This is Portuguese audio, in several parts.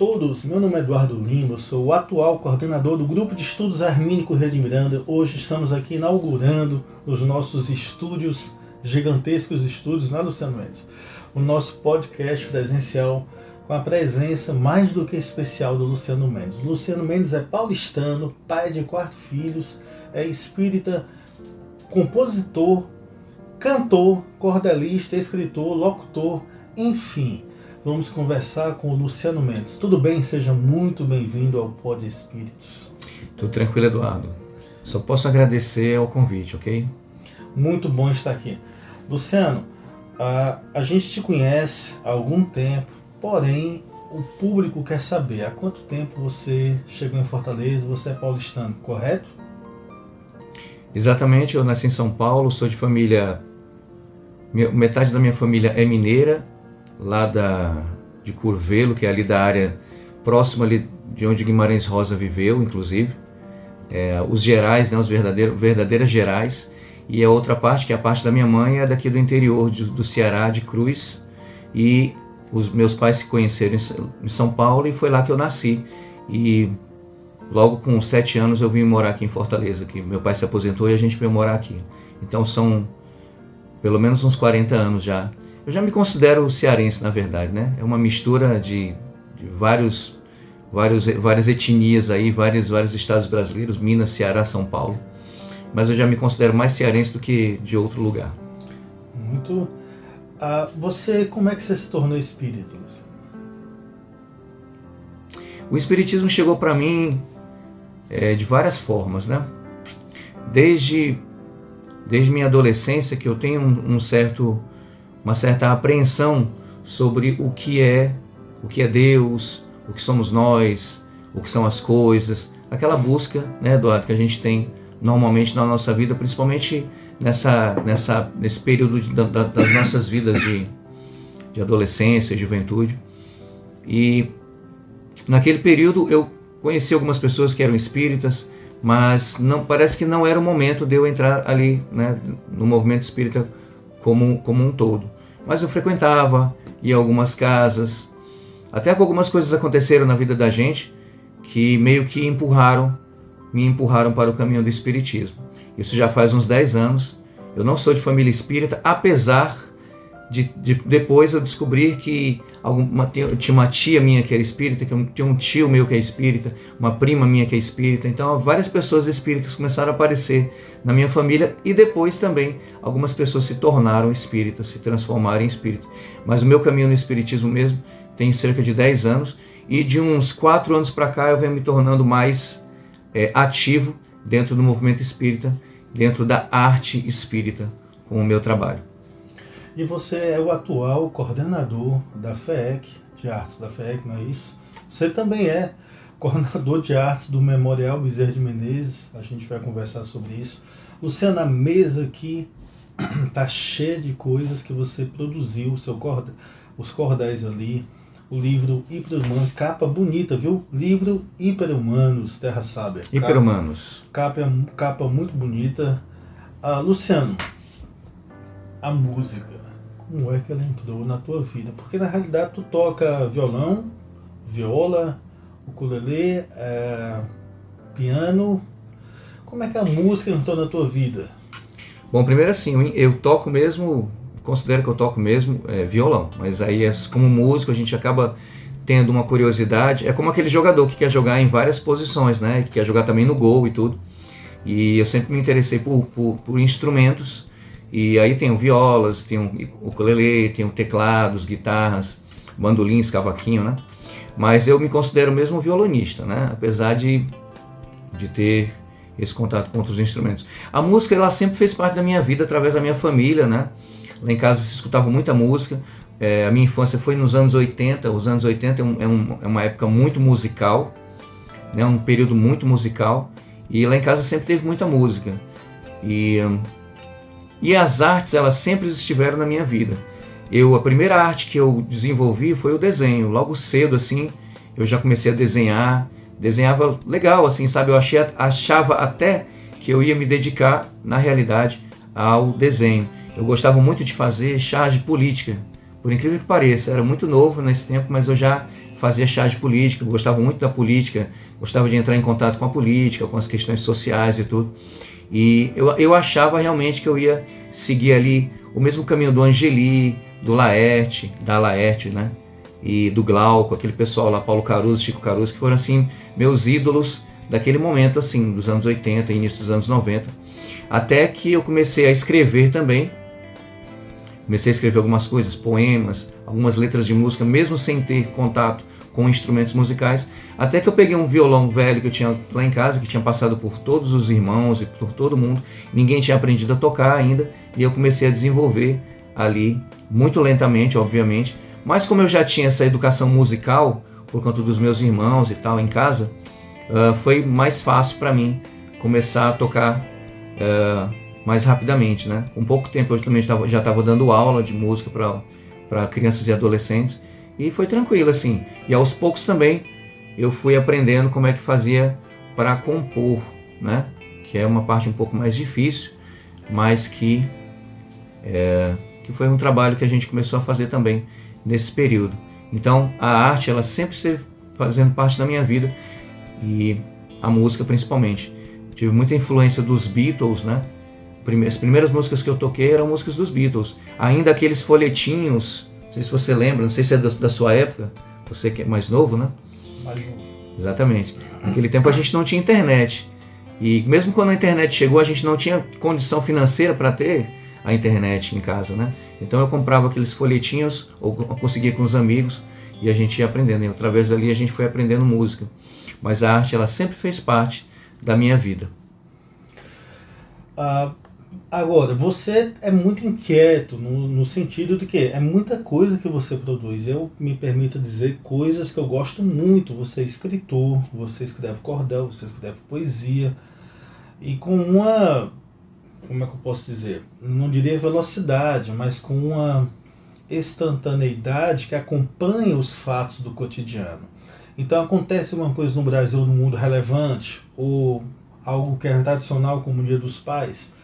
todos, meu nome é Eduardo Lima, eu sou o atual coordenador do Grupo de Estudos Armínico Rede Miranda. Hoje estamos aqui inaugurando os nossos estúdios, gigantescos estúdios na Luciano Mendes, o nosso podcast presencial com a presença mais do que especial do Luciano Mendes. Luciano Mendes é paulistano, pai de quatro filhos, é espírita, compositor, cantor, cordelista, escritor, locutor, enfim vamos conversar com o Luciano Mendes. Tudo bem? Seja muito bem-vindo ao Pod Espíritos. Tudo tranquilo, Eduardo. Só posso agradecer ao convite, ok? Muito bom estar aqui. Luciano, a, a gente te conhece há algum tempo, porém o público quer saber há quanto tempo você chegou em Fortaleza, você é paulistano, correto? Exatamente, eu nasci em São Paulo, sou de família. Metade da minha família é mineira lá da, de Curvelo, que é ali da área próxima ali de onde Guimarães Rosa viveu, inclusive. É, os Gerais, né, os verdadeiros, verdadeiras Gerais. E a outra parte, que é a parte da minha mãe, é daqui do interior de, do Ceará, de Cruz. E os meus pais se conheceram em São Paulo e foi lá que eu nasci. E logo com sete anos eu vim morar aqui em Fortaleza, que meu pai se aposentou e a gente veio morar aqui. Então são pelo menos uns 40 anos já eu já me considero cearense, na verdade, né? É uma mistura de, de vários, vários, várias etnias aí, vários, vários estados brasileiros, Minas, Ceará, São Paulo. Mas eu já me considero mais cearense do que de outro lugar. Muito. Ah, você, como é que você se tornou espírita, Luciano? O espiritismo chegou para mim é, de várias formas, né? Desde, desde minha adolescência, que eu tenho um, um certo uma certa apreensão sobre o que é, o que é Deus, o que somos nós, o que são as coisas, aquela busca, né, Eduardo, que a gente tem normalmente na nossa vida, principalmente nessa, nessa, nesse período de, da, das nossas vidas de, de adolescência, juventude. E naquele período eu conheci algumas pessoas que eram espíritas, mas não parece que não era o momento de eu entrar ali né, no movimento espírita como, como um todo. Mas eu frequentava, ia algumas casas, até que algumas coisas aconteceram na vida da gente que meio que empurraram, me empurraram para o caminho do espiritismo. Isso já faz uns 10 anos. Eu não sou de família espírita, apesar de, de, depois eu descobrir que alguma, tinha uma tia minha que era espírita, que tinha um tio meu que é espírita, uma prima minha que é espírita. Então, várias pessoas espíritas começaram a aparecer na minha família e depois também algumas pessoas se tornaram espíritas, se transformaram em espírita. Mas o meu caminho no espiritismo mesmo tem cerca de 10 anos e de uns 4 anos para cá eu venho me tornando mais é, ativo dentro do movimento espírita, dentro da arte espírita com o meu trabalho. E você é o atual coordenador da FEEC, de artes da FEEC, não é isso? Você também é coordenador de artes do Memorial Bezerra de Menezes, a gente vai conversar sobre isso. Luciana, a mesa aqui tá cheia de coisas que você produziu, seu corda, os cordéis ali, o livro Hiperhumano, capa bonita, viu? Livro Hiperhumanos, Terra Sábia. Hiperhumanos. Capa, capa, capa muito bonita. Ah, Luciano, a música como é que ela entrou na tua vida? Porque na realidade tu toca violão, viola, ukulele, é, piano. Como é que a música entrou na tua vida? Bom, primeiro assim, eu toco mesmo, considero que eu toco mesmo é, violão, mas aí como músico a gente acaba tendo uma curiosidade, é como aquele jogador que quer jogar em várias posições, né, que quer jogar também no gol e tudo. E eu sempre me interessei por, por, por instrumentos e aí tem violas, tem o ukulele, tem teclados, guitarras, bandolins, cavaquinho, né? Mas eu me considero mesmo violonista, né? Apesar de, de ter esse contato com outros instrumentos. A música, ela sempre fez parte da minha vida através da minha família, né? Lá em casa se escutava muita música. É, a minha infância foi nos anos 80. Os anos 80 é, um, é, um, é uma época muito musical, né? um período muito musical. E lá em casa sempre teve muita música. E hum, e as artes, elas sempre estiveram na minha vida. Eu a primeira arte que eu desenvolvi foi o desenho. Logo cedo assim, eu já comecei a desenhar, desenhava legal assim, sabe? Eu achei, achava até que eu ia me dedicar na realidade ao desenho. Eu gostava muito de fazer charge política. Por incrível que pareça, era muito novo nesse tempo, mas eu já fazia chá de política, gostava muito da política, gostava de entrar em contato com a política, com as questões sociais e tudo. E eu, eu achava realmente que eu ia seguir ali o mesmo caminho do Angeli, do Laerte, da Laerte, né? E do Glauco, aquele pessoal lá, Paulo Caruso, Chico Caruso, que foram assim meus ídolos daquele momento, assim, dos anos 80, início dos anos 90. Até que eu comecei a escrever também. Comecei a escrever algumas coisas, poemas, algumas letras de música, mesmo sem ter contato com instrumentos musicais, até que eu peguei um violão velho que eu tinha lá em casa, que tinha passado por todos os irmãos e por todo mundo, ninguém tinha aprendido a tocar ainda, e eu comecei a desenvolver ali, muito lentamente, obviamente, mas como eu já tinha essa educação musical, por conta dos meus irmãos e tal em casa, uh, foi mais fácil para mim começar a tocar uh, mais rapidamente, né? Com pouco tempo eu também já estava dando aula de música para crianças e adolescentes, e foi tranquilo assim. E aos poucos também eu fui aprendendo como é que fazia para compor, né? Que é uma parte um pouco mais difícil, mas que é, que foi um trabalho que a gente começou a fazer também nesse período. Então a arte ela sempre esteve fazendo parte da minha vida e a música principalmente. Tive muita influência dos Beatles, né? As primeiras músicas que eu toquei eram músicas dos Beatles. Ainda aqueles folhetinhos não sei se você lembra, não sei se é da, sua época, você que é mais novo, né? Exatamente. Naquele tempo a gente não tinha internet. E mesmo quando a internet chegou, a gente não tinha condição financeira para ter a internet em casa, né? Então eu comprava aqueles folhetinhos ou conseguia com os amigos e a gente ia aprendendo. E através dali a gente foi aprendendo música. Mas a arte ela sempre fez parte da minha vida. Ah, Agora, você é muito inquieto no, no, sentido de que é muita coisa que você produz. Eu me permito dizer coisas que eu gosto muito. Você é escritor, você escreve cordel, você escreve poesia. E com uma. Como é que eu posso dizer? Não diria velocidade, mas com uma instantaneidade que acompanha os fatos do cotidiano. Então acontece uma coisa no Brasil, no mundo relevante, ou algo que é tradicional como o Dia dos Pais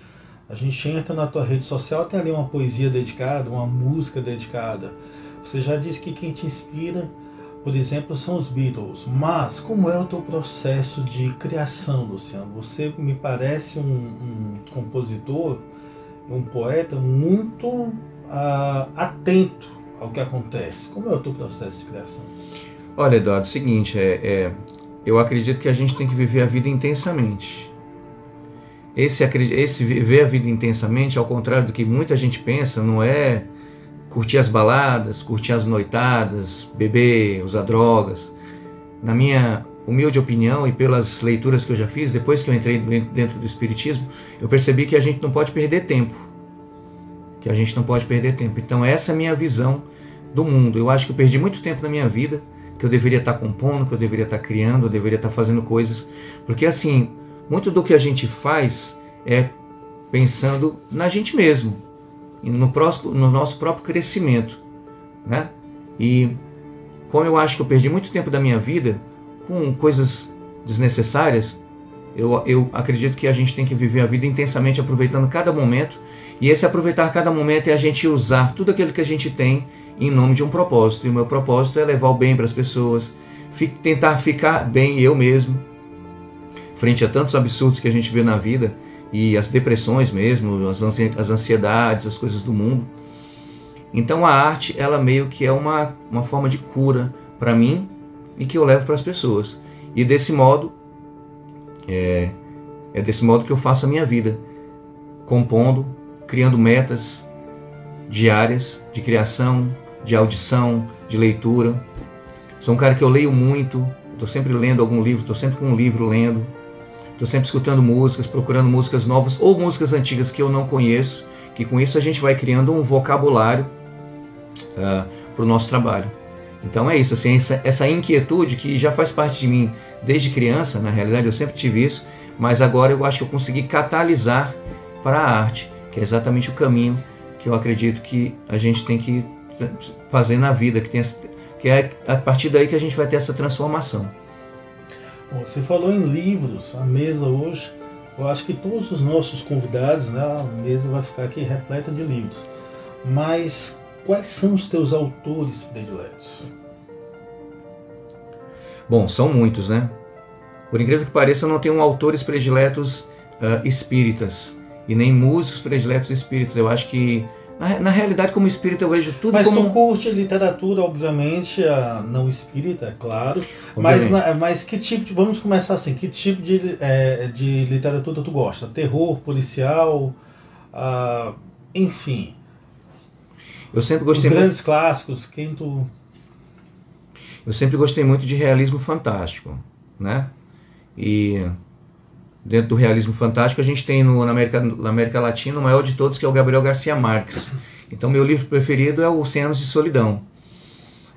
a gente entra na tua rede social, tem ali uma poesia dedicada, uma música dedicada. Você já disse que quem te inspira, por exemplo, são os Beatles. Mas como é o teu processo de criação, Luciano? Você me parece um, um compositor, um poeta muito uh, atento ao que acontece. Como é o teu processo de criação? Olha, Eduardo, é o seguinte, é, é, eu acredito que a gente tem que viver a vida intensamente. Esse, esse viver a vida intensamente, ao contrário do que muita gente pensa, não é curtir as baladas, curtir as noitadas, beber, usar drogas. Na minha humilde opinião e pelas leituras que eu já fiz, depois que eu entrei dentro do Espiritismo, eu percebi que a gente não pode perder tempo. Que a gente não pode perder tempo. Então, essa é a minha visão do mundo. Eu acho que eu perdi muito tempo na minha vida, que eu deveria estar compondo, que eu deveria estar criando, eu deveria estar fazendo coisas. Porque, assim, muito do que a gente faz é pensando na gente mesmo, no, próximo, no nosso próprio crescimento. Né? E como eu acho que eu perdi muito tempo da minha vida com coisas desnecessárias, eu, eu acredito que a gente tem que viver a vida intensamente, aproveitando cada momento. E esse aproveitar cada momento é a gente usar tudo aquilo que a gente tem em nome de um propósito. E o meu propósito é levar o bem para as pessoas, tentar ficar bem eu mesmo, frente a tantos absurdos que a gente vê na vida e as depressões mesmo, as ansiedades, as coisas do mundo. Então a arte, ela meio que é uma, uma forma de cura para mim e que eu levo para as pessoas. E desse modo, é, é desse modo que eu faço a minha vida, compondo, criando metas diárias de criação, de audição, de leitura. Sou um cara que eu leio muito, estou sempre lendo algum livro, estou sempre com um livro lendo. Estou sempre escutando músicas, procurando músicas novas ou músicas antigas que eu não conheço, que com isso a gente vai criando um vocabulário uh, ah, para o nosso trabalho. Então é isso, assim, essa, essa inquietude que já faz parte de mim desde criança, na realidade eu sempre tive isso, mas agora eu acho que eu consegui catalisar para a arte, que é exatamente o caminho que eu acredito que a gente tem que fazer na vida, que, tem, que é a partir daí que a gente vai ter essa transformação. Você falou em livros, a mesa hoje, eu acho que todos os nossos convidados, né, a mesa vai ficar aqui repleta de livros. Mas quais são os teus autores prediletos? Bom, são muitos, né? Por incrível que pareça, eu não tenho autores prediletos uh, espíritas e nem músicos prediletos espíritas. Eu acho que na, na, realidade, como espírita, eu vejo tudo mas como... Mas tu curte literatura, obviamente, a não espírita, é claro. Mas, na, mas que tipo de... Vamos começar assim. Que tipo de, é, de literatura tu gosta? Terror, policial, uh, enfim. Eu sempre gostei Os grandes muito... clássicos, quem tu... Eu sempre gostei muito de realismo fantástico, né? E dentro do realismo fantástico, a gente tem no, na, América, na América Latina o maior de todos, que é o Gabriel Garcia Marques. Então, meu livro preferido é o Cenos de Solidão.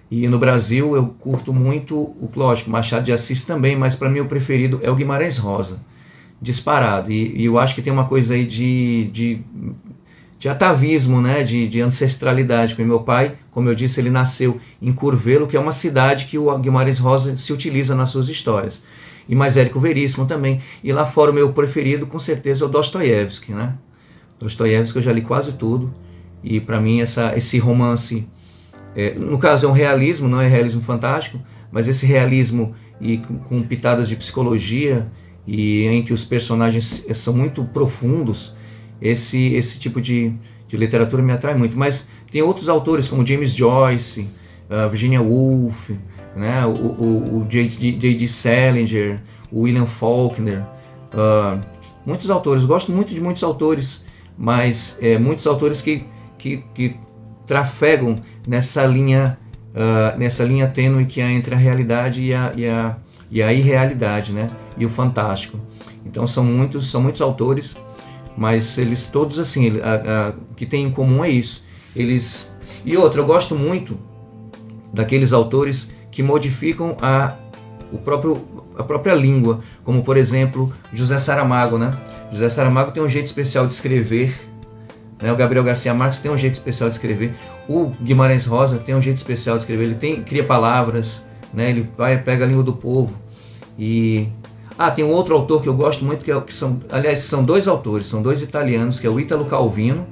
E no Brasil eu curto muito, o lógico, Machado de Assis também, mas para mim o preferido é o Guimarães Rosa, disparado. E, e, eu acho que tem uma coisa aí de, de, de atavismo, né? de, de ancestralidade. Porque meu pai, como eu disse, ele nasceu em Curvelo, que é uma cidade que o Guimarães Rosa se utiliza nas suas histórias e mais Érico Veríssimo também. E lá fora o meu preferido, com certeza, é o Dostoiévski, né? Dostoiévski eu já li quase tudo e para mim essa, esse romance, é, no caso é um realismo, não é realismo fantástico, mas esse realismo e com, com pitadas de psicologia e em que os personagens são muito profundos, esse, esse tipo de, de literatura me atrai muito. Mas tem outros autores como James Joyce, uh, Virginia Woolf, né? o, o, o J.D. Salinger, o William Faulkner, uh, muitos autores. Gosto muito de muitos autores, mas é, muitos autores que, que, que trafegam nessa linha uh, nessa linha tênue que é entre a realidade e a, e a, e a irrealidade, né? E o fantástico. Então são muitos são muitos autores, mas eles todos assim, o que tem em comum é isso. Eles e outro, eu gosto muito daqueles autores que modificam a, o próprio, a própria língua, como por exemplo José Saramago. Né? José Saramago tem um jeito especial de escrever, né? o Gabriel Garcia Marques tem um jeito especial de escrever, o Guimarães Rosa tem um jeito especial de escrever, ele tem, cria palavras, né? ele vai, pega a língua do povo. E ah, tem um outro autor que eu gosto muito, que, é, que são, aliás, são dois autores, são dois italianos, que é o Ítalo Calvino,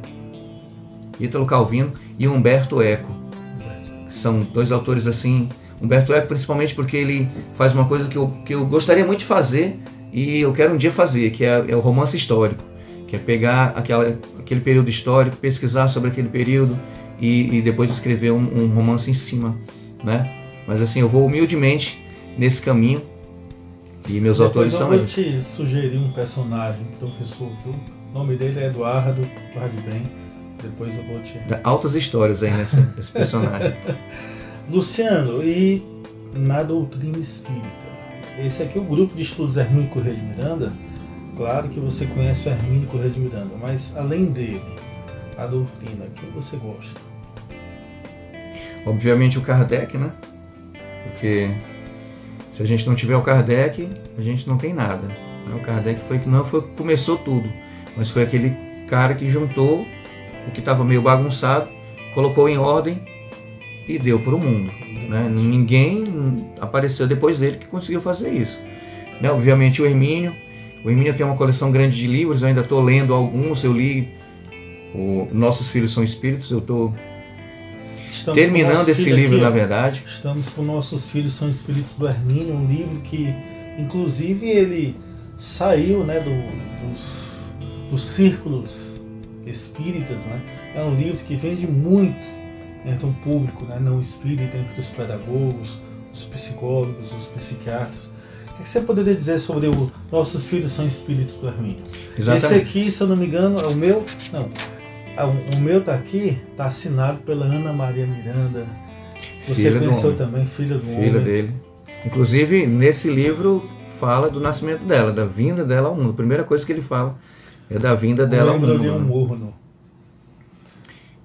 Ítalo Calvino e Humberto Eco. São dois autores assim Humberto Eco, principalmente porque ele faz uma coisa que eu, que eu gostaria muito de fazer e eu quero um dia fazer, que é, é o romance histórico, que é pegar aquela, aquele período histórico, pesquisar sobre aquele período e, e depois escrever um, um, romance em cima, né? Mas assim, eu vou humildemente nesse caminho e meus depois autores são eu vou te sugerir um personagem, professor, viu? O nome dele é Eduardo, guarde bem. Depois eu vou te... Altas histórias aí nessa, nesse personagem. Luciano, e na doutrina espírita? Esse aqui é o grupo de estudos Hermínio Corrêa de Miranda. Claro que você conhece o Hermínio Corrêa de Miranda, mas além dele, a doutrina, o que você gosta? Obviamente o Kardec, né? Porque se a gente não tiver o Kardec, a gente não tem nada. Né? O Kardec foi que não foi que começou tudo, mas foi aquele cara que juntou o que estava meio bagunçado, colocou em ordem e deu para o mundo. Né? Ninguém apareceu depois dele que conseguiu fazer isso. Né? Obviamente o Hermínio. O Hermínio tem uma coleção grande de livros, eu ainda estou lendo alguns, eu li o Nossos Filhos São Espíritos, eu estou terminando esse livro, aqui, na verdade. Estamos com Nossos Filhos São Espíritos do Hermínio, um livro que, inclusive, ele saiu né, do, dos, dos círculos espíritas. Né? É um livro que vende muito entre um público né, não espírita, entre os pedagogos, os psicólogos, os psiquiatras. O que você poderia dizer sobre o Nossos Filhos São Espíritos do Hermínio? Esse aqui, se eu não me engano, é o meu. Não. É o meu tá aqui, tá assinado pela Ana Maria Miranda. Você filha conheceu também, filha do filha homem. Filha dele. Inclusive, nesse livro fala do nascimento dela, da vinda dela ao mundo. A primeira coisa que ele fala é da vinda dela ao mundo. Lembra ali um morro no...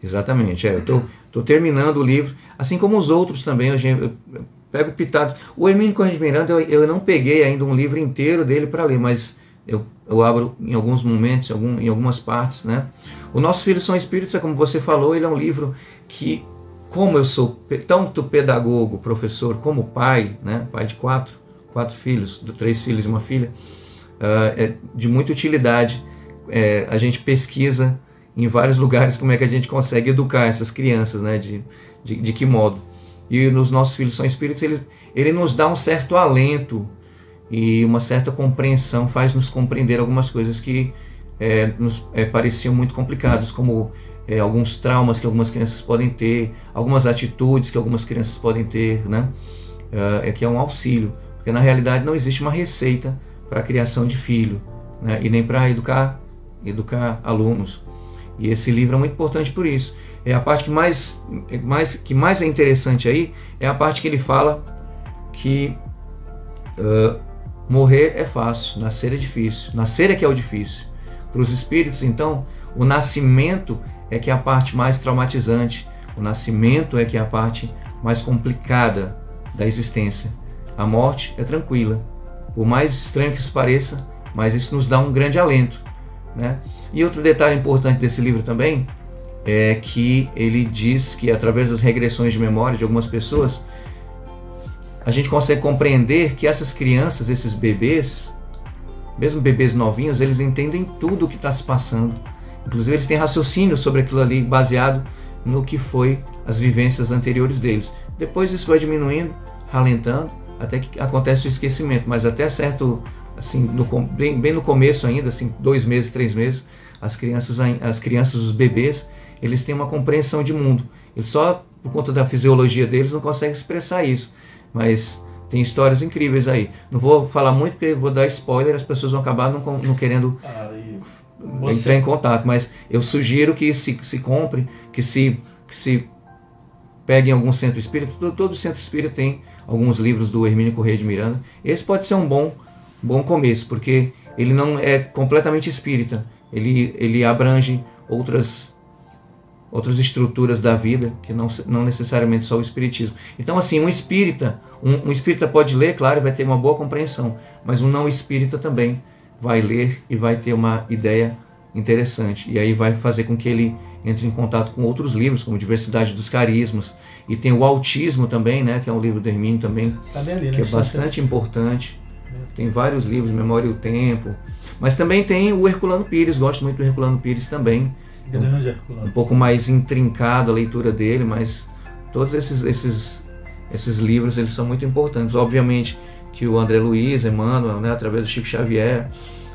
Exatamente, é. Eu tô, Estou terminando o livro, assim como os outros também. Eu, eu pego pitados. O Hermínio Corrêa de Miranda, eu, eu, não peguei ainda um livro inteiro dele para ler, mas eu, eu abro em alguns momentos, em, algum, em algumas partes. Né? O Nossos Filhos São Espíritos, é como você falou, ele é um livro que, como eu sou tanto pedagogo, professor, como pai, né? pai de quatro, quatro filhos, três filhos e uma filha, uh, é de muita utilidade. É, a gente pesquisa em vários lugares como é que a gente consegue educar essas crianças, né? De, de, de que modo. e nos nossos filhos são espíritos, ele, ele nos dá um certo alento e uma certa compreensão, faz nos compreender algumas coisas que é, nos é, pareciam muito complicadas, como é, alguns traumas que algumas crianças podem ter, algumas atitudes que algumas crianças podem ter, né? É, é que é um auxílio, porque na realidade não existe uma receita para a criação de filho, né? E nem para educar, educar alunos. E esse livro é muito importante por isso. É a parte que mais, mais, que mais é interessante aí é a parte que ele fala que uh, morrer é fácil, nascer é difícil. Nascer é que é o difícil. Para os espíritos, então, o nascimento é que é a parte mais traumatizante. O nascimento é que é a parte mais complicada da existência. A morte é tranquila. Por mais estranho que isso pareça, mas isso nos dá um grande alento. Né? E outro detalhe importante desse livro também é que ele diz que através das regressões de memória de algumas pessoas, a gente consegue compreender que essas crianças, esses bebês, mesmo bebês novinhos, eles entendem tudo o que está se passando. Inclusive eles têm raciocínio sobre aquilo ali baseado no que foi as vivências anteriores deles. Depois isso vai diminuindo, ralentando, até que acontece o esquecimento, mas até certo, assim, no, bem, bem no começo ainda, assim, dois meses, três meses, as crianças, as crianças, os bebês, eles têm uma compreensão de mundo. Eles só, por conta da fisiologia deles, não conseguem expressar isso. Mas tem histórias incríveis aí. Não vou falar muito porque vou dar spoiler, as pessoas vão acabar não, não querendo você... entrar em contato. Mas eu sugiro que se, se compre, que se, que se pegue em algum centro espírita. Todo, todo centro espírita tem alguns livros do Hermínio Correia de Miranda. Esse pode ser um bom, bom começo, porque ele não é completamente espírita. Ele, ele abrange outras outras estruturas da vida, que não, não necessariamente só o espiritismo. Então, assim, um espírita, um, um espírita pode ler, claro, e vai ter uma boa compreensão, mas um não espírita também vai ler e vai ter uma ideia interessante. E aí vai fazer com que ele entre em contato com outros livros, como Diversidade dos Carismas, e tem o Autismo também, né, que é um livro do Hermínio também, tá ali, que né? é bastante importante. Tem vários livros, Memória e o Tempo. Mas também tem o Herculano Pires, gosto muito do Herculano Pires também, Grande Herculano. Um pouco mais intrincado a leitura dele, mas todos esses, esses, esses livros eles são muito importantes. Obviamente que o André Luiz, Emmanuel, né, através do Chico Xavier,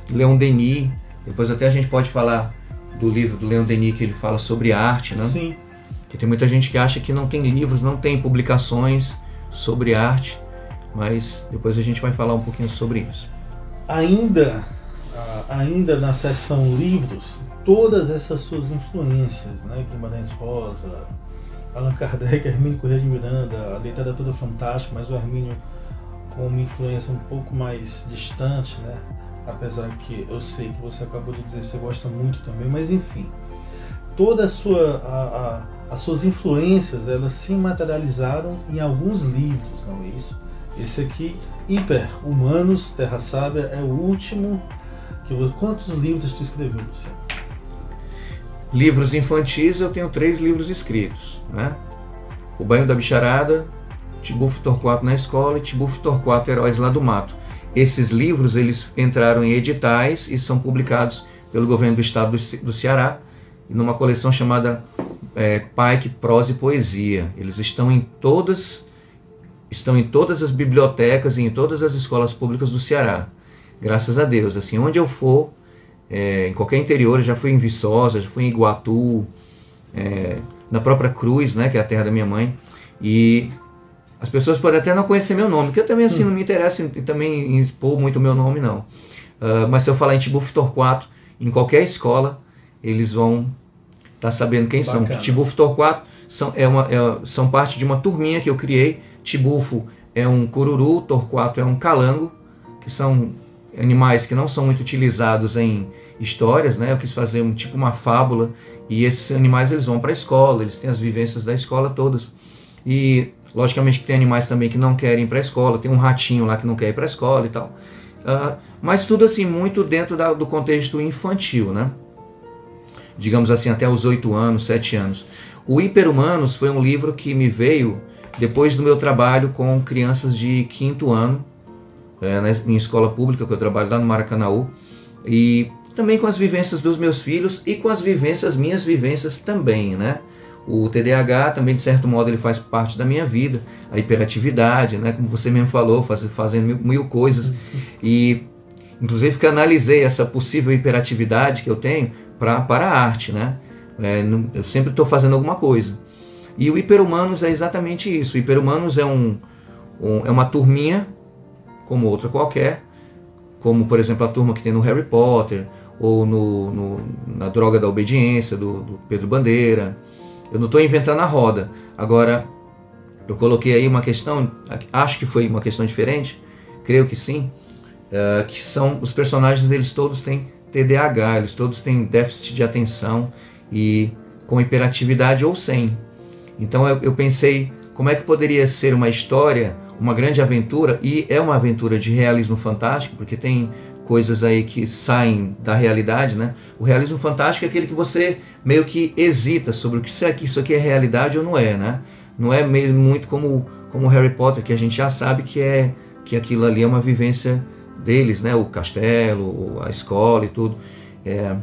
Leon Denis, depois até a gente pode falar do livro do Leon Denis que ele fala sobre arte, né? Sim. Que tem muita gente que acha que não tem livros, não tem publicações sobre arte, mas depois a gente vai falar um pouquinho sobre isso. Ainda, ainda na seção livros, todas essas suas influências, né? Guimarães Rosa, Allan Kardec, Hermínio Corrêa de Miranda, a literatura fantástica, mas o Hermínio com uma influência um pouco mais distante, né? Apesar que eu sei que você acabou de dizer que você gosta muito também, mas enfim, toda a sua a, a, as suas influências elas se materializaram em alguns livros, não é isso? Esse aqui, Hiper Humanos, Terra Sábia, é o último. Que, quantos livros tu escreveu, Luciano? Livros infantis eu tenho três livros escritos, né? O Banho da Bicharada, Tibufo Torquato na escola e Tibufo Torquato Heróis lá do Mato. Esses livros eles entraram em editais e são publicados pelo governo do estado do Ceará numa coleção chamada é, Pike Prosa e Poesia. Eles estão em todas estão em todas as bibliotecas e em todas as escolas públicas do Ceará. Graças a Deus, assim, onde eu for, é, em qualquer interior, já fui em Viçosa, já fui em Iguatu, é, na própria Cruz, né, que é a terra da minha mãe, e as pessoas podem até não conhecer meu nome, que eu também assim hum. não me interessa em, também em expor muito o meu nome não. Uh, mas se eu falar em Tibufo Torquato, em qualquer escola, eles vão estar tá sabendo quem Bacana. são. Tibufo Torquato são, é uma, é, são parte de uma turminha que eu criei. Tibufo é um cururu, Torquato é um calango, que são animais que não são muito utilizados em histórias, né? Eu quis fazer um tipo uma fábula e esses animais eles vão para a escola, eles têm as vivências da escola todas. E logicamente tem animais também que não querem ir para a escola, tem um ratinho lá que não quer ir para a escola e tal. Uh, mas tudo assim muito dentro da, do contexto infantil, né? Digamos assim até os oito anos, sete anos. O Hiperhumanos foi um livro que me veio depois do meu trabalho com crianças de quinto ano é, na minha escola pública, que eu trabalho lá no Maracanaú, e também com as vivências dos meus filhos e com as vivências, minhas vivências também, né? O TDAH também, de certo modo, ele faz parte da minha vida. A hiperatividade, né? como você mesmo falou, faz, fazendo mil, mil coisas. E, inclusive, que analisei essa possível hiperatividade que eu tenho pra, para a arte. Né? É, eu sempre estou fazendo alguma coisa. E o Hiperhumanos é exatamente isso. O Hiperhumanos é, um, um, é uma turminha, como outra qualquer, como, por exemplo, a turma que tem no Harry Potter, ou no, no na Droga da Obediência, do, do Pedro Bandeira, eu não estou inventando a roda. Agora, eu coloquei aí uma questão, acho que foi uma questão diferente, creio que sim, uh, que são os personagens, eles todos têm TDAH, eles todos têm déficit de atenção e com hiperatividade ou sem. Então eu, eu pensei como é que poderia ser uma história, uma grande aventura, e é uma aventura de realismo fantástico, porque tem coisas aí que saem da realidade, né? O realismo fantástico é aquele que você meio que hesita sobre o que isso aqui, isso aqui é realidade ou não é, né? Não é mesmo muito como como Harry Potter que a gente já sabe que é que aquilo ali é uma vivência deles, né? O castelo, a escola e tudo. É,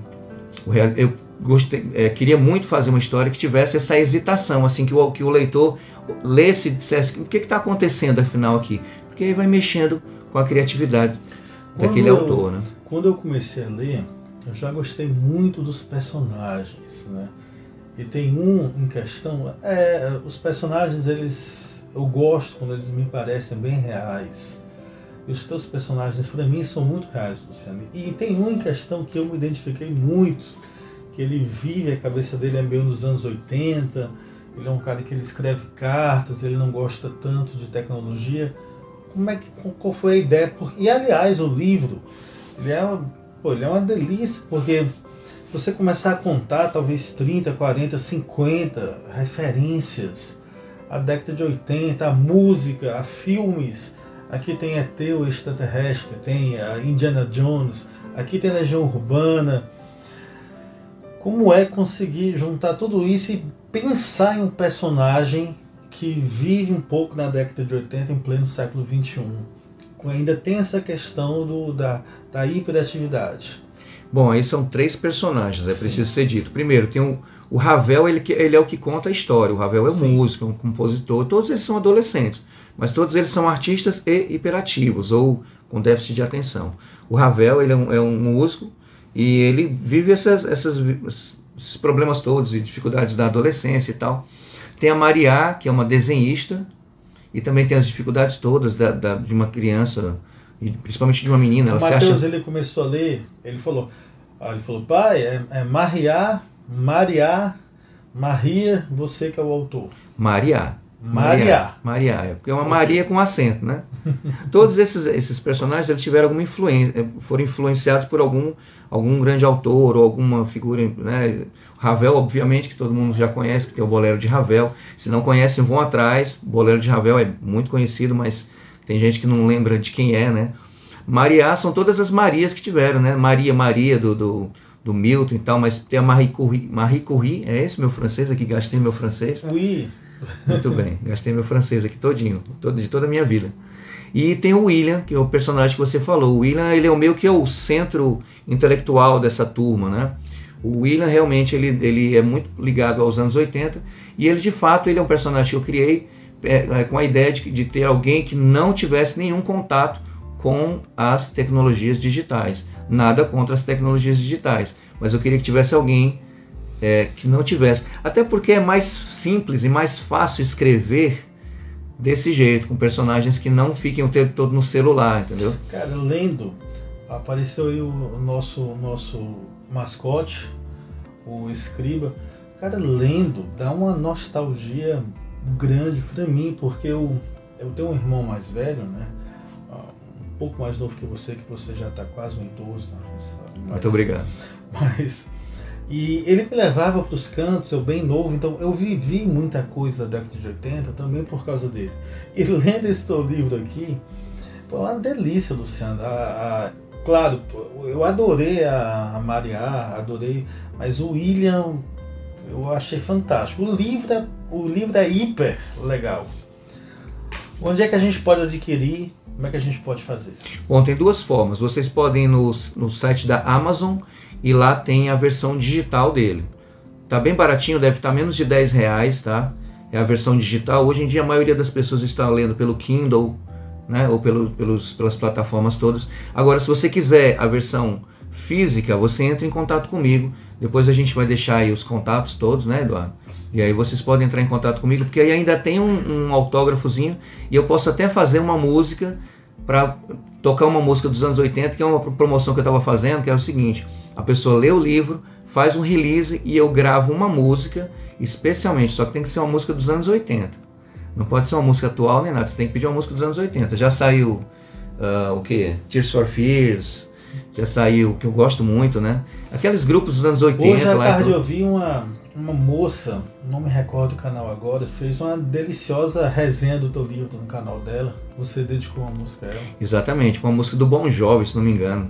eu gostei, é, queria muito fazer uma história que tivesse essa hesitação, assim que o, que o leitor lesse e dissesse o que está acontecendo afinal aqui, porque aí vai mexendo com a criatividade quando daquele eu, autor, né? Quando eu comecei a ler, eu já gostei muito dos personagens, né? E tem um em questão, é, os personagens eles eu gosto quando eles me parecem bem reais. E os teus personagens para mim são muito reais, Luciano. E tem um em questão que eu me identifiquei muito, que ele vive, a cabeça dele é meio nos anos 80, ele é um cara que ele escreve cartas, ele não gosta tanto de tecnologia, como é que, qual foi a ideia? E aliás, o livro, ele é, uma, pô, ele é uma delícia, porque você começar a contar talvez 30, 40, 50 referências à década de 80, a música, a filmes. Aqui tem ET, o extraterrestre, tem a Indiana Jones, aqui tem a Legião Urbana. Como é conseguir juntar tudo isso e pensar em um personagem que vive um pouco na década de 80 em pleno século 21. Ainda tem essa questão do, da, da hiperatividade. Bom, aí são três personagens, é Sim. preciso ser dito. Primeiro, tem o, o Ravel, ele, ele é o que conta a história. O Ravel é um músico, é um compositor, todos eles são adolescentes, mas todos eles são artistas e hiperativos, ou com déficit de atenção. O Ravel, ele é um, é um músico e ele vive essas, essas, esses problemas todos e dificuldades da adolescência e tal. Tem a Maria, que é uma desenhista, e também tem as dificuldades todas da, da de uma criança, e principalmente de uma menina. Ela Mateus, acha... ele começou a ler, ele falou, ah, ele falou, pai, é, é Maria, Maria, Maria, você que é o autor. Maria. Maria. Maria, é porque é uma Maria com acento, né? Todos esses, esses personagens eles tiveram alguma influência, eh, foram influenciados por algum, algum grande autor ou alguma figura, né? Ravel, obviamente, que todo mundo já conhece, que tem o Bolero de Ravel. Se não conhecem, vão atrás. O Bolero de Ravel é muito conhecido, mas tem gente que não lembra de quem é, né? Maria são todas as Marias que tiveram, né? Maria, Maria do, do, do Milton e tal, mas tem a Marie Curie. Marie Curie, é esse meu francês aqui? Gastei meu francês? Oui. Muito bem, gastei meu francês aqui todinho, todo, de toda a minha vida. E tem o William, que é o personagem que você falou. O William, ele é o meio que é o centro intelectual dessa turma, né? O William realmente ele, ele é muito ligado aos anos 80 e ele de fato ele é um personagem que eu criei é, é, com a ideia de, de ter alguém que não tivesse nenhum contato com as tecnologias digitais. Nada contra as tecnologias digitais, mas eu queria que tivesse alguém é, que não tivesse. Até porque é mais simples e mais fácil escrever desse jeito, com personagens que não fiquem o tempo todo no celular, entendeu? Cara, lendo, apareceu aí o nosso, nosso mascote, o escriba. Cara, lendo, dá uma nostalgia grande para mim, porque eu, eu tenho um irmão mais velho, né? Ah, um pouco mais novo que você, que você já está quase um idoso. Né? Mas, Muito obrigado. Mas e ele me levava para os cantos, eu bem novo, então eu vivi muita coisa da década de 80 também por causa dele. E lendo esse teu livro aqui, foi uma delícia, Luciano. A, a, claro, eu adorei a, a Maria, adorei, mas o William eu achei fantástico. O livro é, o livro é hiper legal. Onde é que a gente pode adquirir? Como é que a gente pode fazer? Bom, tem duas formas. Vocês podem ir no, no site da Amazon e lá tem a versão digital dele. Tá bem baratinho, deve estar tá menos de 10 reais, tá? É a versão digital. Hoje em dia a maioria das pessoas está lendo pelo Kindle, né? Ou pelo, pelos, pelas plataformas todas. Agora, se você quiser a versão física, você entra em contato comigo. Depois a gente vai deixar aí os contatos todos, né, Eduardo? E aí vocês podem entrar em contato comigo, porque aí ainda tem um, um autógrafozinho e eu posso até fazer uma música para tocar uma música dos anos 80, que é uma promoção que eu estava fazendo, que é o seguinte: a pessoa lê o livro, faz um release e eu gravo uma música, especialmente, só que tem que ser uma música dos anos 80. Não pode ser uma música atual nem nada, você tem que pedir uma música dos anos 80. Já saiu uh, o que? Tears for Fears, já saiu, que eu gosto muito, né? Aqueles grupos dos anos 80 Hoje à lá. tarde eu vi uma, uma moça, não me recordo o canal agora, fez uma deliciosa resenha do teu livro no canal dela. Você dedicou uma música a ela. Exatamente, uma música do Bon Jovi, se não me engano.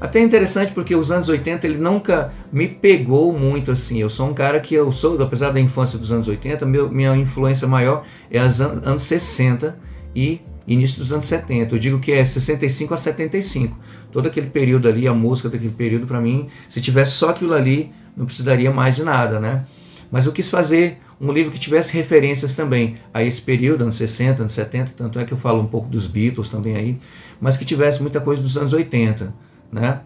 Até interessante porque os anos 80 ele nunca me pegou muito assim. Eu sou um cara que eu sou, apesar da infância dos anos 80, meu, minha influência maior é os anos 60 e início dos anos 70. Eu digo que é 65 a 75. Todo aquele período ali, a música daquele período para mim, se tivesse só aquilo ali, não precisaria mais de nada, né? Mas eu quis fazer um livro que tivesse referências também a esse período, anos 60, anos 70, tanto é que eu falo um pouco dos Beatles também aí, mas que tivesse muita coisa dos anos 80, né?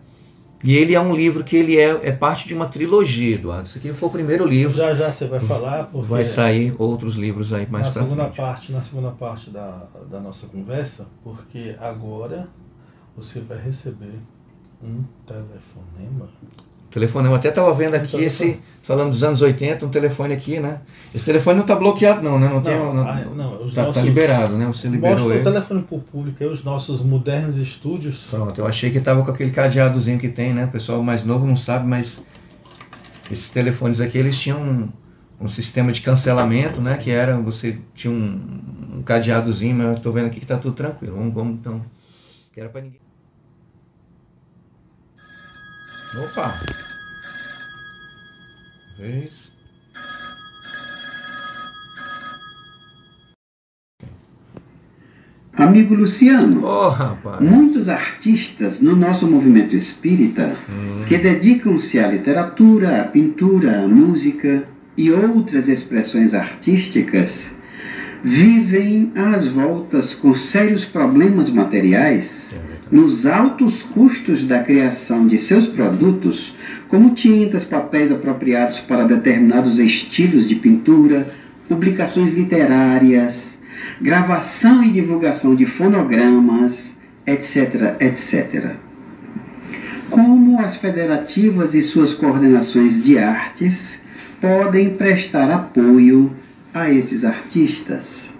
E ele é um livro que ele é, é parte de uma trilogia, Eduardo. Isso aqui foi o primeiro livro. Já já você vai falar, porque vai sair outros livros aí mais para frente. Parte, na segunda parte da, da nossa conversa, porque agora você vai receber um telefonema Telefone, eu até estava vendo aqui esse, falando dos anos 80, um telefone aqui, né? Esse telefone não está bloqueado não, né? Não, tem, não, ah, não os tá, tá nossos, tá liberado, né? Você liberou mostra ele. o telefone para o público, os nossos modernos estúdios. Pronto, eu achei que estava com aquele cadeadozinho que tem, né? O pessoal mais novo não sabe, mas esses telefones aqui, eles tinham um, um sistema de cancelamento, né? Que era, você tinha um, um cadeadozinho, mas eu estou vendo aqui que está tudo tranquilo. Vamos, vamos então, que era para ninguém. Opa! Vez. Amigo Luciano, oh, rapaz. muitos artistas no nosso movimento espírita hum. que dedicam-se à literatura, à pintura, à música e outras expressões artísticas vivem às voltas com sérios problemas materiais é nos altos custos da criação de seus produtos, como tintas, papéis apropriados para determinados estilos de pintura, publicações literárias, gravação e divulgação de fonogramas, etc., etc. Como as federativas e suas coordenações de artes podem prestar apoio a esses artistas?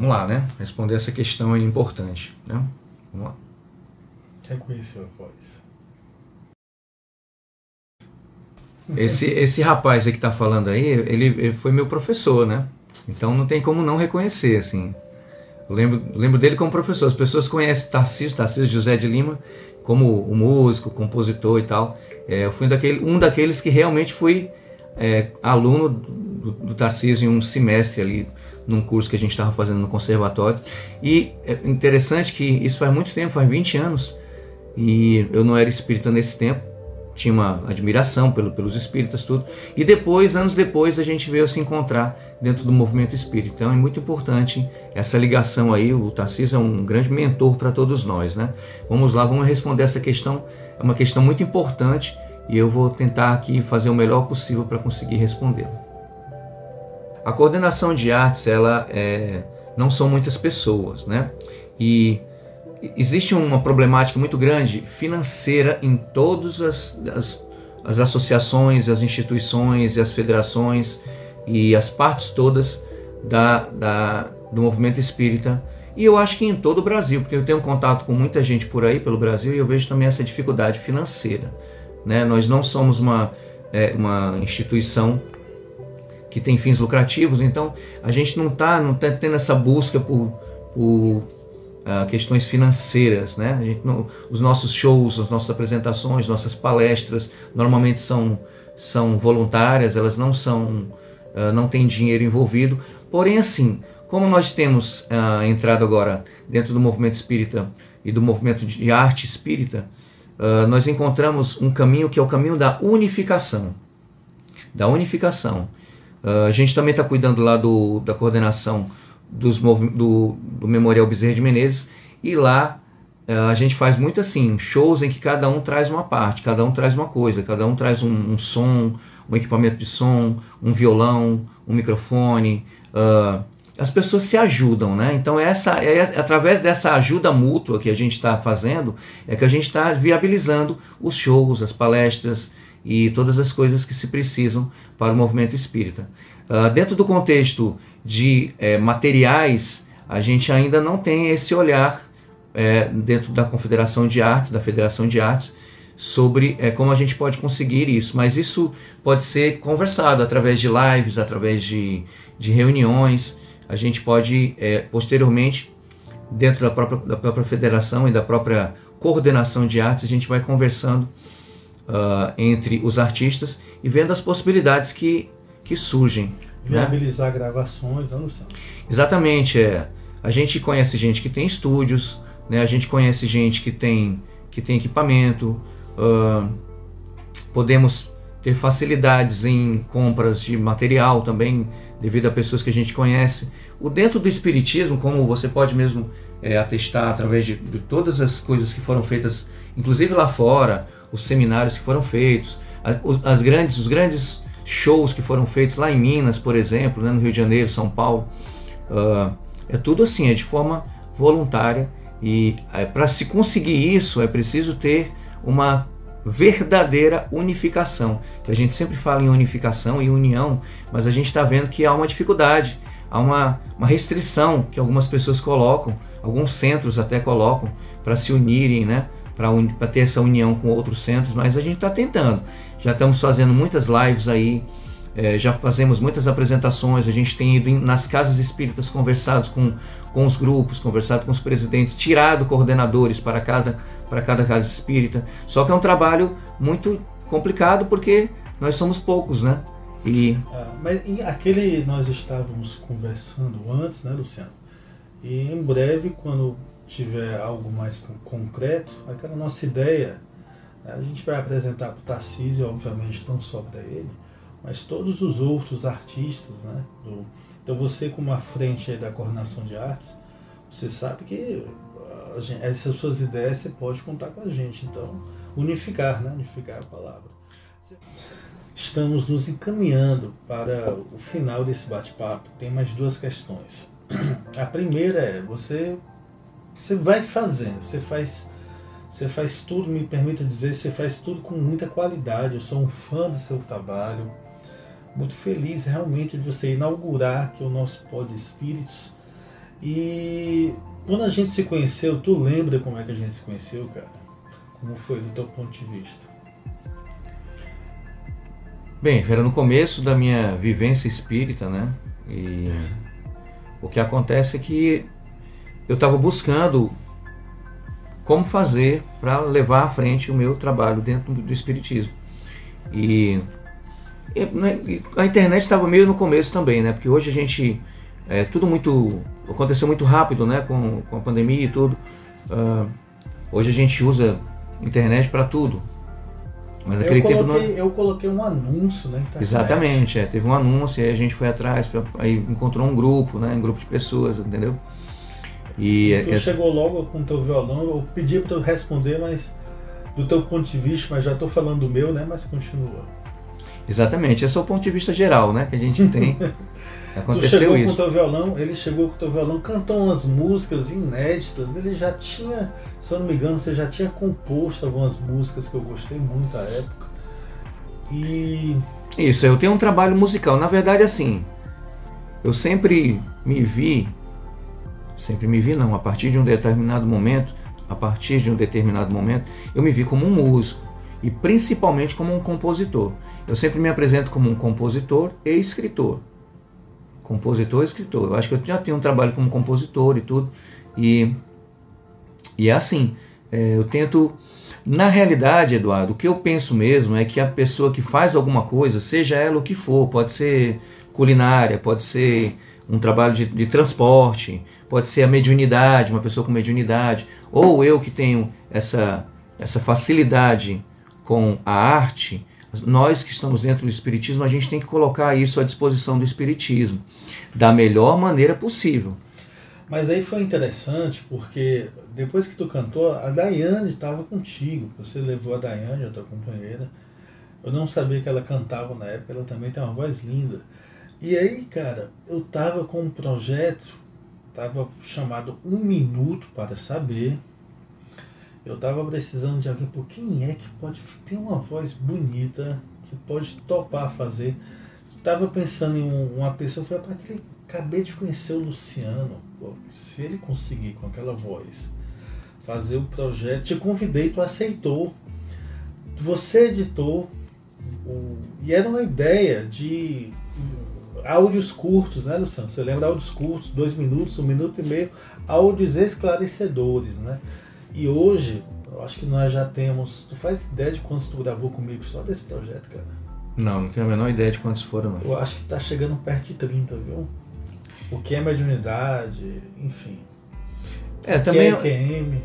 Vamos lá, né? Responder essa questão aí importante, né? Vamos lá. Você conheceu a voz? Esse, esse rapaz aí que tá falando aí, ele, ele, foi meu professor, né? Então não tem como não reconhecer, assim. Eu lembro, lembro dele como professor. As pessoas conhecem Tarcísio, Tarcísio José de Lima, como o músico, compositor e tal. É, eu fui daquele, um daqueles que realmente fui é, aluno do, do Tarcísio em um semestre ali num curso que a gente estava fazendo no conservatório. E é interessante que isso faz muito tempo, faz 20 anos, e eu não era espírita nesse tempo, tinha uma admiração pelo, pelos espíritas, tudo. E depois, anos depois, a gente veio se encontrar dentro do movimento espírita. Então é muito importante essa ligação aí. O Tarcísio é um grande mentor para todos nós, né? Vamos lá, vamos responder essa questão. É uma questão muito importante e eu vou tentar aqui fazer o melhor possível para conseguir respondê-la. A coordenação de artes, ela é, não são muitas pessoas, né? E existe uma problemática muito grande financeira em todas as, as, as associações, as instituições e as federações e as partes todas da, da, do movimento espírita. E eu acho que em todo o Brasil, porque eu tenho contato com muita gente por aí pelo Brasil e eu vejo também essa dificuldade financeira. Né? Nós não somos uma, é, uma instituição que tem fins lucrativos, então a gente não está não tá tendo essa busca por, por uh, questões financeiras, né? A gente não, os nossos shows, as nossas apresentações, nossas palestras normalmente são, são voluntárias, elas não são uh, não tem dinheiro envolvido. Porém, assim, como nós temos uh, entrado agora dentro do movimento espírita e do movimento de arte espírita, nós encontramos um caminho que é o caminho da unificação. Da unificação. Uh, a gente também está cuidando lá do, da coordenação dos do, do Memorial Bezerra de Menezes e lá uh, a gente faz muito assim, shows em que cada um traz uma parte, cada um traz uma coisa, cada um traz um, um som, um equipamento de som, um violão, um microfone, uh, as pessoas se ajudam, né? Então essa é através dessa ajuda mútua que a gente está fazendo é que a gente está viabilizando os shows, as palestras e todas as coisas que se precisam para o movimento espírita. Uh, dentro do contexto de é, materiais, a gente ainda não tem esse olhar é, dentro da Confederação de Artes, da Federação de Artes, sobre é, como a gente pode conseguir isso. Mas isso pode ser conversado através de lives, através de, de reuniões a gente pode, posteriormente, dentro da própria, da própria federação e da própria coordenação de artes, a gente vai conversando uh, entre os artistas e vendo as possibilidades que, que surgem. Né? Viabilizar né? gravações, não? Exatamente. É. A gente conhece gente que tem estúdios, né? a gente conhece gente que tem, que tem equipamento, uh, podemos ter facilidades em compras de material também, devido a pessoas que a gente conhece. O dentro do espiritismo, como você pode mesmo é, atestar através de, de, todas as coisas que foram feitas, inclusive lá fora, os seminários que foram feitos, as, grandes, os grandes shows que foram feitos lá em Minas, por exemplo, né, no Rio de Janeiro, São Paulo, uh, é tudo assim, é de forma voluntária e é, para se conseguir isso é preciso ter uma verdadeira unificação. Que a gente sempre fala em unificação e união, mas a gente está vendo que há uma dificuldade, há uma, uma restrição que algumas pessoas colocam, alguns centros até colocam para se unirem, né? Para ter essa união com outros centros, mas a gente está tentando. Já estamos fazendo muitas lives aí, é, já fazemos muitas apresentações, a gente tem ido nas casas espíritas conversados com, com os grupos, conversado com os presidentes, tirado coordenadores para cada para cada casa espírita. Só que é um trabalho muito complicado porque nós somos poucos, né? E... Ah, mas aquele nós estávamos conversando antes, né, Luciano? E em breve, quando tiver algo mais concreto, aquela nossa ideia, né, a gente vai apresentar para o Tarcísio, obviamente, não só para ele, mas todos os outros artistas, né? Do... Então você como a frente da coordenação de artes, você sabe que gente, essas suas ideias você pode contar com a gente. Então, unificar, né? Unificar a palavra. Estamos nos encaminhando para o final desse bate-papo. Tem mais duas questões. A primeira é você você vai fazendo, você faz você faz tudo, me permita dizer, você faz tudo com muita qualidade. Eu sou um fã do seu trabalho. Muito feliz realmente de você inaugurar que o nosso Pod Espíritos. E quando a gente se conheceu, tu lembra como é que a gente se conheceu, cara? Como foi do teu ponto de vista? Bem, era no começo da minha vivência espírita, né? E o que acontece é que eu estava buscando como fazer para levar à frente o meu trabalho dentro do espiritismo. E, e né, a internet estava meio no começo também, né? Porque hoje a gente é tudo muito aconteceu muito rápido, né, com, com a pandemia e tudo. Uh, hoje a gente usa internet para tudo. Mas aquele eu coloquei, tempo não... eu coloquei um anúncio, né? Exatamente, é, teve um anúncio e aí a gente foi atrás, pra, aí encontrou um grupo, né, um grupo de pessoas, entendeu? E, e tu é, é chegou logo com o teu violão, eu pedi para tu responder, mas do teu ponto de vista, mas já estou falando do meu, né? Mas continua. Exatamente, esse é o ponto de vista geral, né, que a gente tem. Aconteceu tu chegou isso. com o teu violão, ele chegou com o teu violão, cantou umas músicas inéditas. Ele já tinha, se eu não me engano, você já tinha composto algumas músicas que eu gostei muito à época. E. Isso, eu tenho um trabalho musical. Na verdade, assim, eu sempre me vi, sempre me vi não, a partir de um determinado momento, a partir de um determinado momento, eu me vi como um músico e principalmente como um compositor. Eu sempre me apresento como um compositor e escritor compositor e escritor. Eu acho que eu já tenho um trabalho como compositor e tudo. E, e é assim, é, eu tento. Na realidade, Eduardo, o que eu penso mesmo é que a pessoa que faz alguma coisa, seja ela o que for, pode ser culinária, pode ser um trabalho de, de transporte, pode ser a mediunidade, uma pessoa com mediunidade, ou eu que tenho essa essa facilidade com a arte, nós que estamos dentro do Espiritismo, a gente tem que colocar isso à disposição do Espiritismo da melhor maneira possível. Mas aí foi interessante porque depois que tu cantou, a Daiane estava contigo. Você levou a Daiane, a tua companheira. Eu não sabia que ela cantava na época, ela também tem uma voz linda. E aí, cara, eu tava com um projeto, tava chamado Um Minuto para Saber. Eu tava precisando de alguém, por quem é que pode ter uma voz bonita, que pode topar fazer. Tava pensando em uma pessoa, falei, para aquele acabei de conhecer o Luciano. Pô, se ele conseguir com aquela voz fazer o projeto, te convidei, tu aceitou. Você editou, o, e era uma ideia de áudios curtos, né, Luciano? Você lembra áudios curtos, dois minutos, um minuto e meio, áudios esclarecedores, né? E hoje, eu acho que nós já temos. Tu faz ideia de quantos tu gravou comigo só desse projeto, cara? Não, não tenho a menor ideia de quantos foram. Não. Eu acho que tá chegando perto de 30, viu? O que é mediunidade, enfim. É, também. O é QM.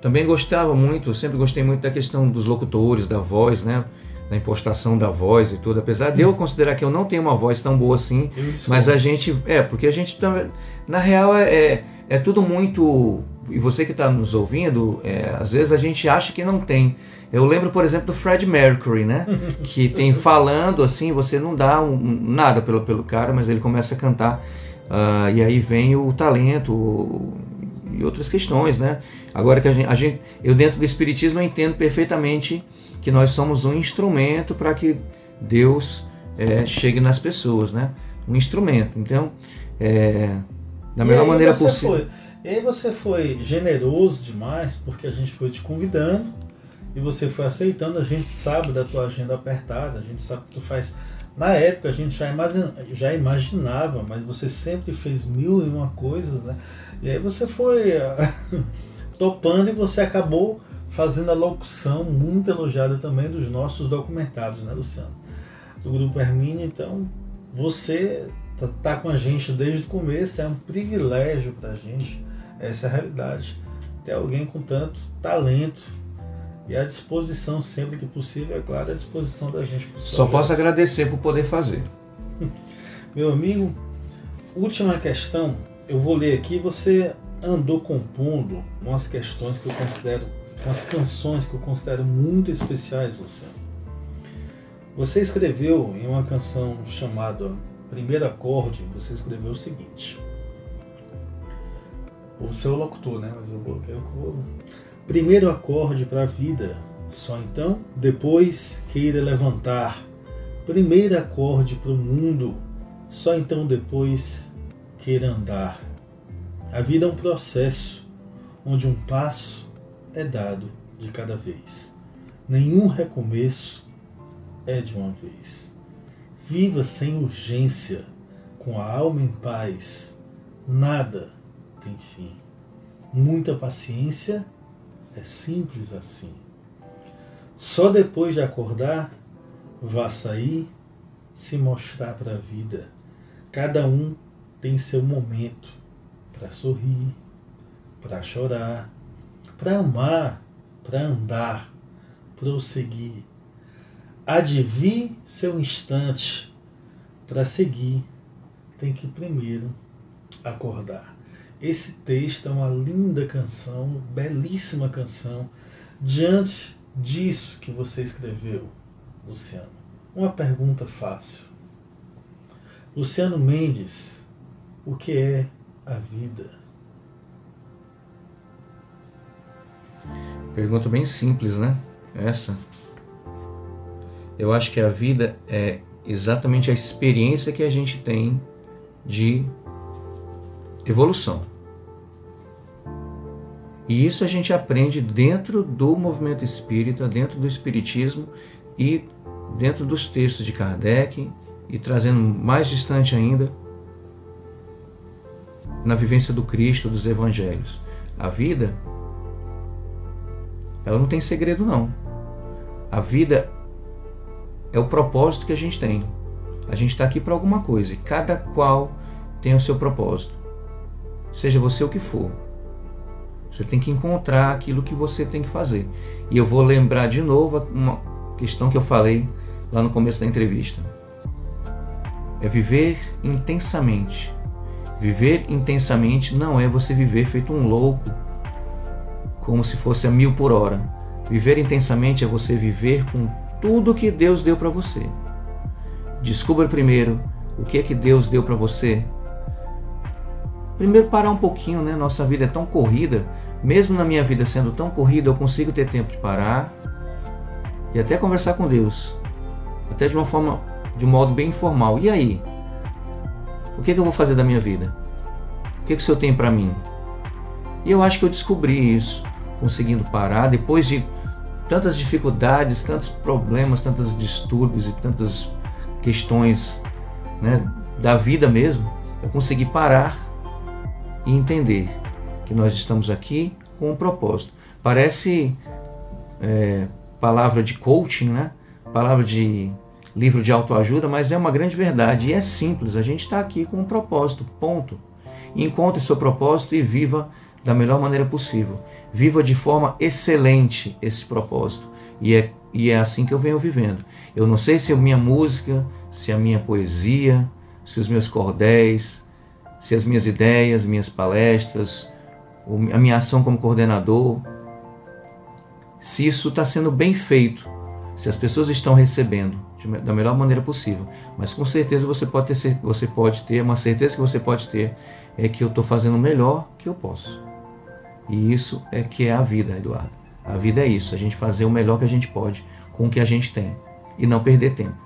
Também gostava muito, sempre gostei muito da questão dos locutores, da voz, né? Da impostação da voz e tudo, apesar de eu considerar que eu não tenho uma voz tão boa assim, mas a gente, é, porque a gente também, na real é, é, é tudo muito, e você que está nos ouvindo, é, às vezes a gente acha que não tem. Eu lembro, por exemplo, do Fred Mercury, né? que tem falando assim, você não dá um, nada pelo, pelo cara, mas ele começa a cantar, uh, e aí vem o talento e outras questões, né? Agora que a gente, a gente eu dentro do Espiritismo eu entendo perfeitamente que nós somos um instrumento para que Deus é, chegue nas pessoas, né? Um instrumento. Então, é, da melhor maneira possível. Foi, e aí você foi generoso demais, porque a gente foi te convidando e você foi aceitando. A gente sabe da tua agenda apertada, a gente sabe que tu faz. Na época a gente já, imagina, já imaginava, mas você sempre fez mil e uma coisas, né? E aí você foi topando e você acabou fazendo a locução muito elogiada também dos nossos documentados, né, Luciano? Do Grupo Hermínio. Então, você tá, tá, com a gente desde o começo, é um privilégio para a gente, essa é a realidade. Ter alguém com tanto talento e à disposição sempre que possível, é claro, à disposição da gente. Só posso agradecer por poder fazer. Meu amigo, última questão, eu vou ler aqui, você andou compondo umas questões que eu considero umas canções que eu considero muito especiais, Luciano. Você escreveu em uma canção chamada Primeiro Acorde, você escreveu o seguinte. O seu locutor, né? Mas eu vou, eu vou. Primeiro acorde para a vida, só então depois queira levantar. Primeiro acorde para o mundo, só então depois queira andar. A vida é um processo onde um passo é dado de cada vez. Nenhum recomeço é de uma vez. Viva sem urgência, com a alma em paz. Nada tem fim. Muita paciência é simples assim. Só depois de acordar, vá sair, se mostrar para a vida. Cada um tem seu momento para sorrir, para chorar, para amar, para andar, prosseguir. Advir seu instante para seguir, tem que primeiro acordar. Esse texto é uma linda canção, belíssima canção. Diante disso que você escreveu, Luciano, uma pergunta fácil. Luciano Mendes, o que é a vida? Pergunta bem simples, né? Essa. Eu acho que a vida é exatamente a experiência que a gente tem de evolução. E isso a gente aprende dentro do movimento espírita, dentro do espiritismo e dentro dos textos de Kardec e trazendo mais distante ainda na vivência do Cristo, dos evangelhos. A vida ela não tem segredo não. A vida é o propósito que a gente tem. A gente está aqui para alguma coisa e cada qual tem o seu propósito. Seja você o que for. Você tem que encontrar aquilo que você tem que fazer. E eu vou lembrar de novo uma questão que eu falei lá no começo da entrevista. É viver intensamente. Viver intensamente não é você viver feito um louco, como se fosse a mil por hora. Viver intensamente é você viver com tudo que Deus deu para você. Descubra primeiro o que é que Deus deu para você. Primeiro parar um pouquinho, né? Nossa vida é tão corrida, mesmo na minha vida sendo tão corrida, eu consigo ter tempo de parar e até conversar com Deus, até de uma forma, de um modo bem informal. E aí? O que, é que eu vou fazer da minha vida? O que, é que o Senhor tem para mim? E eu acho que eu descobri isso, conseguindo parar depois de tantas dificuldades, tantos problemas, tantos distúrbios e tantas questões né, da vida mesmo. Eu consegui parar e entender que nós estamos aqui com um propósito. Parece é, palavra de coaching, né? Palavra de livro de autoajuda, mas é uma grande verdade e é simples. A gente está aqui com um propósito, ponto. Encontre seu propósito e viva da melhor maneira possível. Viva de forma excelente esse propósito. E é, e é assim que eu venho vivendo. Eu não sei se a minha música, se a minha poesia, se os meus cordéis, se as minhas ideias, minhas palestras, a minha ação como coordenador, se isso está sendo bem feito, se as pessoas estão recebendo da melhor maneira possível. Mas com certeza você pode ter, você pode ter, uma certeza que você pode ter é que eu estou fazendo o melhor que eu posso. E isso é que é a vida, Eduardo. A vida é isso, a gente fazer o melhor que a gente pode com o que a gente tem e não perder tempo.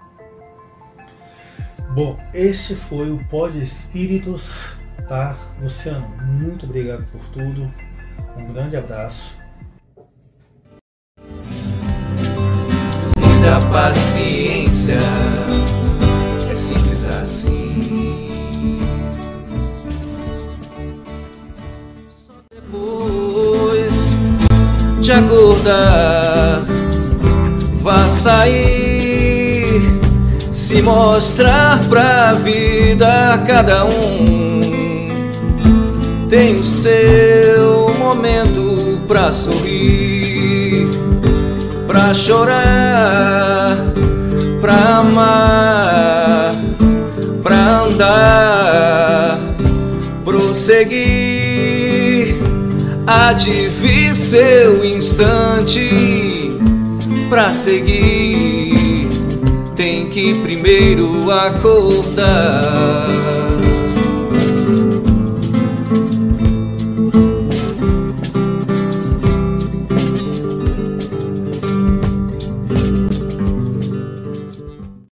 Bom, este foi o Pod Espíritos, tá? Luciano, muito obrigado por tudo. Um grande abraço. Muita paciência, de acordar, vá sair, se mostrar pra vida cada um. Tem o seu momento pra sorrir, pra chorar, pra amar, pra andar, prosseguir. Há de vir seu instante pra seguir. Tem que primeiro acordar.